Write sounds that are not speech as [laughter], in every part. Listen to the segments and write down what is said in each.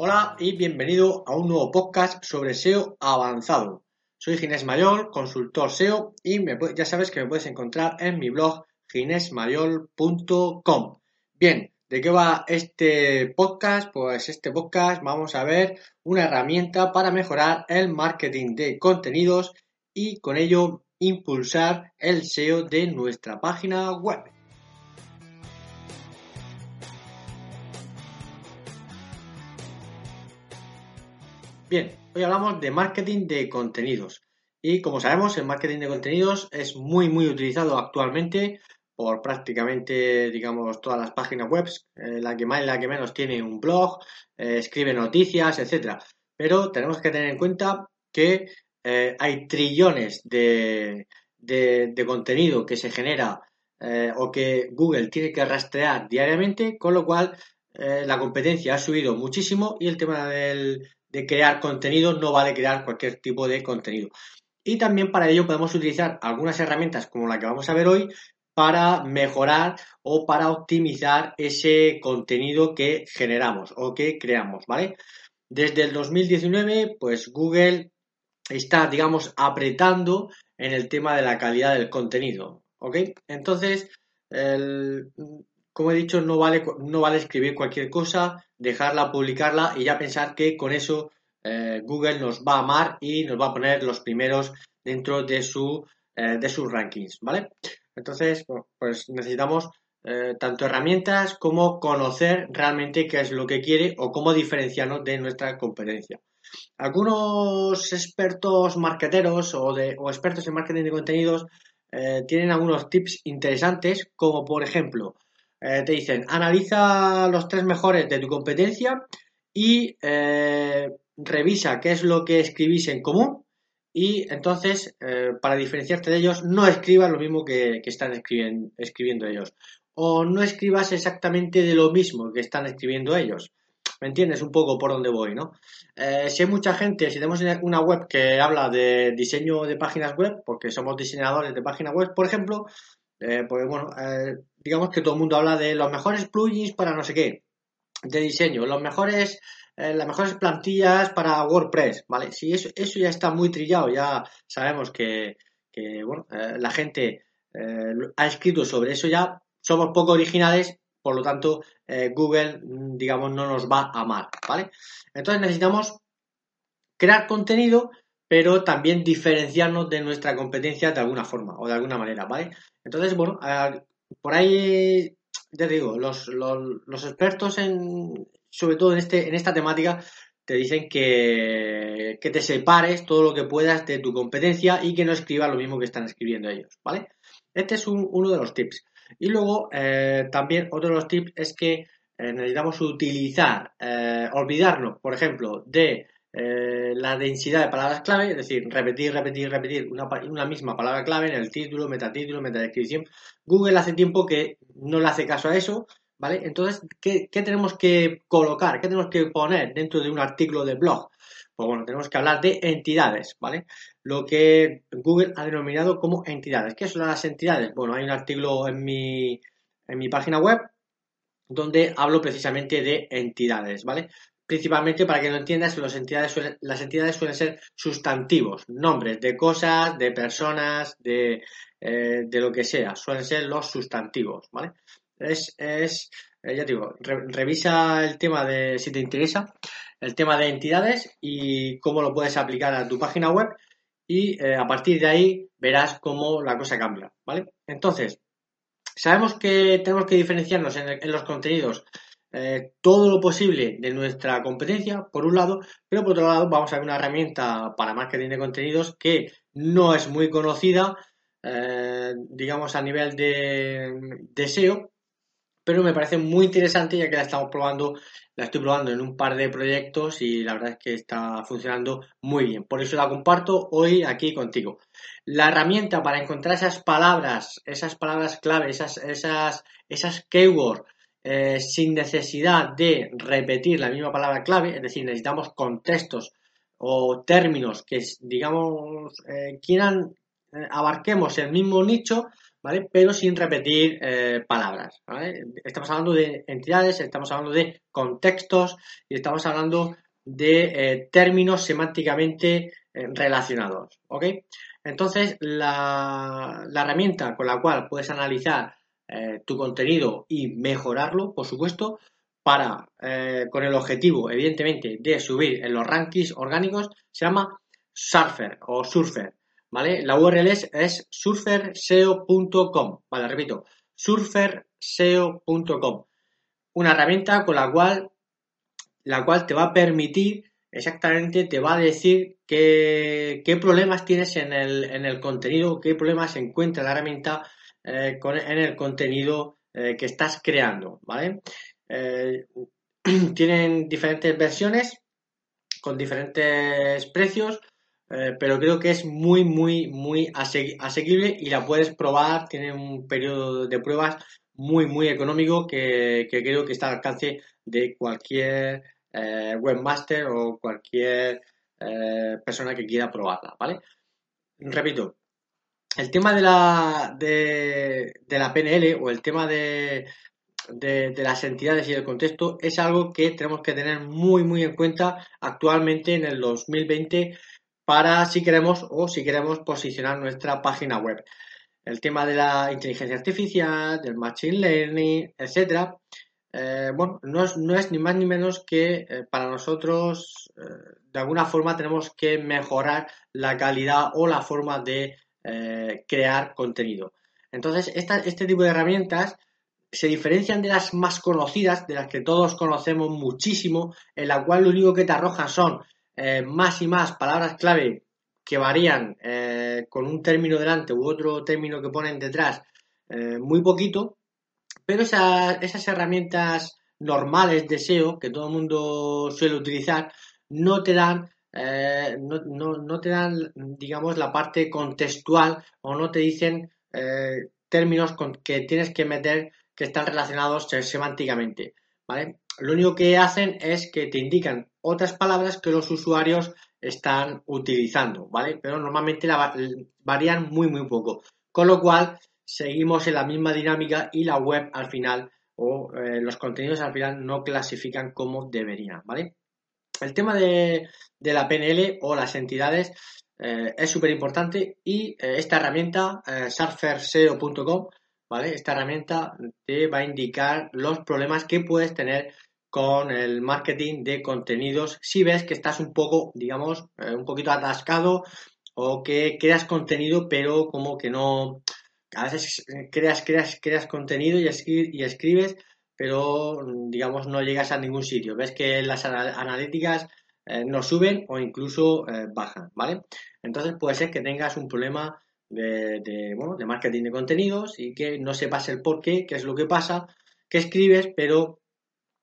Hola y bienvenido a un nuevo podcast sobre SEO avanzado. Soy Ginés Mayor, consultor SEO y ya sabes que me puedes encontrar en mi blog ginesmayor.com. Bien, ¿de qué va este podcast? Pues este podcast vamos a ver una herramienta para mejorar el marketing de contenidos y con ello impulsar el SEO de nuestra página web. Bien, hoy hablamos de marketing de contenidos. Y como sabemos, el marketing de contenidos es muy, muy utilizado actualmente por prácticamente, digamos, todas las páginas web, eh, la que más y la que menos tiene un blog, eh, escribe noticias, etcétera. Pero tenemos que tener en cuenta que eh, hay trillones de, de, contenido que se genera o que Google tiene que rastrear diariamente, con lo cual la competencia ha subido muchísimo y el tema del, de crear contenido, no vale crear cualquier tipo de contenido. Y también para ello podemos utilizar algunas herramientas como la que vamos a ver hoy para mejorar o para optimizar ese contenido que generamos o que creamos, ¿vale? Desde el 2019, pues Google está, digamos, apretando en el tema de la calidad del contenido, ¿ok? Entonces, como he dicho, no vale, no vale escribir cualquier cosa, dejarla, publicarla y ya pensar que con eso eh, Google nos va a amar y nos va a poner los primeros dentro de, su, eh, de sus rankings, ¿vale? Entonces, pues necesitamos eh, tanto herramientas como conocer realmente qué es lo que quiere o cómo diferenciarnos de nuestra competencia. Algunos expertos marketeros o, de, o expertos en marketing de contenidos tienen algunos tips interesantes, como por ejemplo, eh, te dicen, analiza los tres mejores de tu competencia y eh, revisa qué es lo que escribís en común y entonces, eh, para diferenciarte de ellos, no escribas lo mismo que, están escribiendo ellos. O no escribas exactamente de lo mismo que están escribiendo ellos. ¿Me entiendes un poco por dónde voy, no? si hay mucha gente, si tenemos una web que habla de diseño de páginas web, porque somos diseñadores de páginas web, por ejemplo, pues bueno, digamos que todo el mundo habla de los mejores plugins para no sé qué, de diseño, los mejores, eh, las mejores plantillas para WordPress, ¿vale? Si eso, eso ya está muy trillado, ya sabemos que, bueno, eh, la gente eh, ha escrito sobre eso ya, somos poco originales, por lo tanto, Google, mm, digamos, no nos va a amar, ¿vale? Entonces necesitamos crear contenido, pero también diferenciarnos de nuestra competencia de alguna forma o de alguna manera, ¿vale? Entonces, bueno, por ahí, ya digo, los, los, expertos en, sobre todo en, este, en esta temática, te dicen que, que te separes todo lo que puedas de tu competencia y que no escribas lo mismo que están escribiendo ellos, ¿vale? Este es uno de los tips. Y luego, eh, también otro de los tips es que eh, necesitamos utilizar, eh, olvidarnos, por ejemplo, de eh, la densidad de palabras clave, es decir, repetir, repetir, repetir una, misma palabra clave en el título, metatítulo, metadescripción. Google hace tiempo que no le hace caso a eso, ¿vale? Entonces, ¿qué, tenemos que colocar? ¿Qué tenemos que poner dentro de un artículo de blog? Pues bueno, tenemos que hablar de entidades, ¿vale? Lo que Google ha denominado como entidades. ¿Qué son las entidades? Bueno, hay un artículo en mi, en mi página web donde hablo precisamente de entidades, ¿vale? Principalmente para que lo entiendas, las entidades, suelen, las entidades suelen ser sustantivos, nombres de cosas, de personas, de, eh, de lo que sea, suelen ser los sustantivos, ¿vale? Es, es eh, ya digo, revisa el tema de, si te interesa, el tema de entidades y cómo lo puedes aplicar a tu página web y eh, a partir de ahí verás cómo la cosa cambia, ¿vale? Entonces, sabemos que tenemos que diferenciarnos en los contenidos eh, todo lo posible de nuestra competencia, por un lado, pero por otro lado vamos a ver una herramienta para marketing de contenidos que no es muy conocida, eh, digamos, a nivel de, de SEO, pero me parece muy interesante ya que la estamos probando, la estoy probando en un par de proyectos y la verdad es que está funcionando muy bien. Por eso la comparto hoy aquí contigo. La herramienta para encontrar esas palabras, esas palabras clave, esas, esas, esas keywords eh, sin necesidad de repetir la misma palabra clave, es decir, necesitamos contextos o términos que, digamos, eh, quieran, eh, abarquemos el mismo nicho, ¿vale? Pero sin repetir palabras, Estamos hablando de entidades, estamos hablando de contextos y estamos hablando de términos semánticamente relacionados, ¿ok? Entonces, la, la herramienta con la cual puedes analizar eh, tu contenido y mejorarlo, por supuesto, para, eh, con el objetivo, evidentemente, de subir en los rankings orgánicos, se llama Surfer o Surfer, ¿vale? La URL es, surferseo.com, ¿vale? Repito, surferseo.com. Una herramienta con la cual, la cual te va a permitir, exactamente, te va a decir qué, qué problemas tienes en el, en el contenido, qué problemas encuentra la herramienta eh, en el contenido eh, que estás creando, ¿vale? Eh, [clears throat] tienen diferentes versiones con diferentes precios, pero creo que es muy, muy, muy asequible y la puedes probar. Tiene un periodo de pruebas muy, muy económico que, que creo que está al alcance de cualquier webmaster o cualquier persona que quiera probarla, ¿vale? Repito, el tema de la, de, la PNL o el tema de, de, las entidades y el contexto es algo que tenemos que tener muy, muy en cuenta actualmente en el 2020 para si queremos o si queremos posicionar nuestra página web. El tema de la inteligencia artificial, del machine learning, etcétera, eh, bueno, no es, ni más ni menos que eh, para nosotros, eh, de alguna forma, tenemos que mejorar la calidad o la forma de eh, crear contenido. Entonces, este tipo de herramientas se diferencian de las más conocidas, de las que todos conocemos muchísimo, en la cual lo único que te arrojan son eh, más y más palabras clave que varían eh, con un término delante u otro término que ponen detrás muy poquito, pero esas herramientas normales de SEO que todo el mundo suele utilizar no te dan eh, no, te dan, digamos, la parte contextual o no te dicen eh, términos con que tienes que meter que están relacionados semánticamente, ¿vale? Lo único que hacen es que te indican otras palabras que los usuarios están utilizando, ¿vale? Pero normalmente varían muy, muy poco. Con lo cual, seguimos en la misma dinámica y la web al final o eh, los contenidos al final no clasifican como deberían, ¿vale? El tema de, la PNL o las entidades eh, es súper importante y eh, esta herramienta, eh, surferseo.com, ¿vale? Esta herramienta te va a indicar los problemas que puedes tener con el marketing de contenidos si ves que estás un poco, digamos, un poquito atascado o que creas contenido pero como que no, a veces creas, creas, creas contenido y, y escribes pero digamos no llegas a ningún sitio. Ves que las analíticas eh, no suben o incluso eh, bajan, ¿vale? Entonces puede ser que tengas un problema de, de, marketing de contenidos y que no sepas el por qué, qué es lo que pasa, que escribes, pero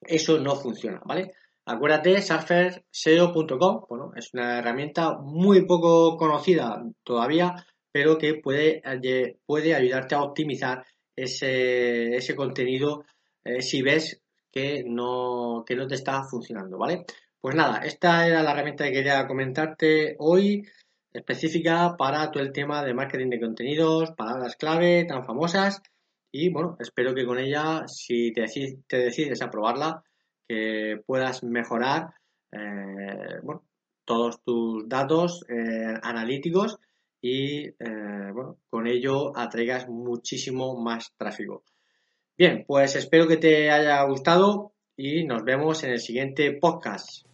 eso no funciona, ¿vale? Acuérdate, surferseo.com, bueno, es una herramienta muy poco conocida todavía, pero que puede, eh, puede ayudarte a optimizar ese, ese contenido eh, si ves que no, que no te está funcionando, ¿vale? Pues nada, esta era la herramienta que quería comentarte hoy, específica para todo el tema de marketing de contenidos, palabras clave tan famosas. Y bueno, espero que con ella, si te, decides, a probarla, que puedas mejorar eh, todos tus datos eh, analíticos y bueno, con ello atraigas muchísimo más tráfico. Bien, pues espero que te haya gustado y nos vemos en el siguiente podcast.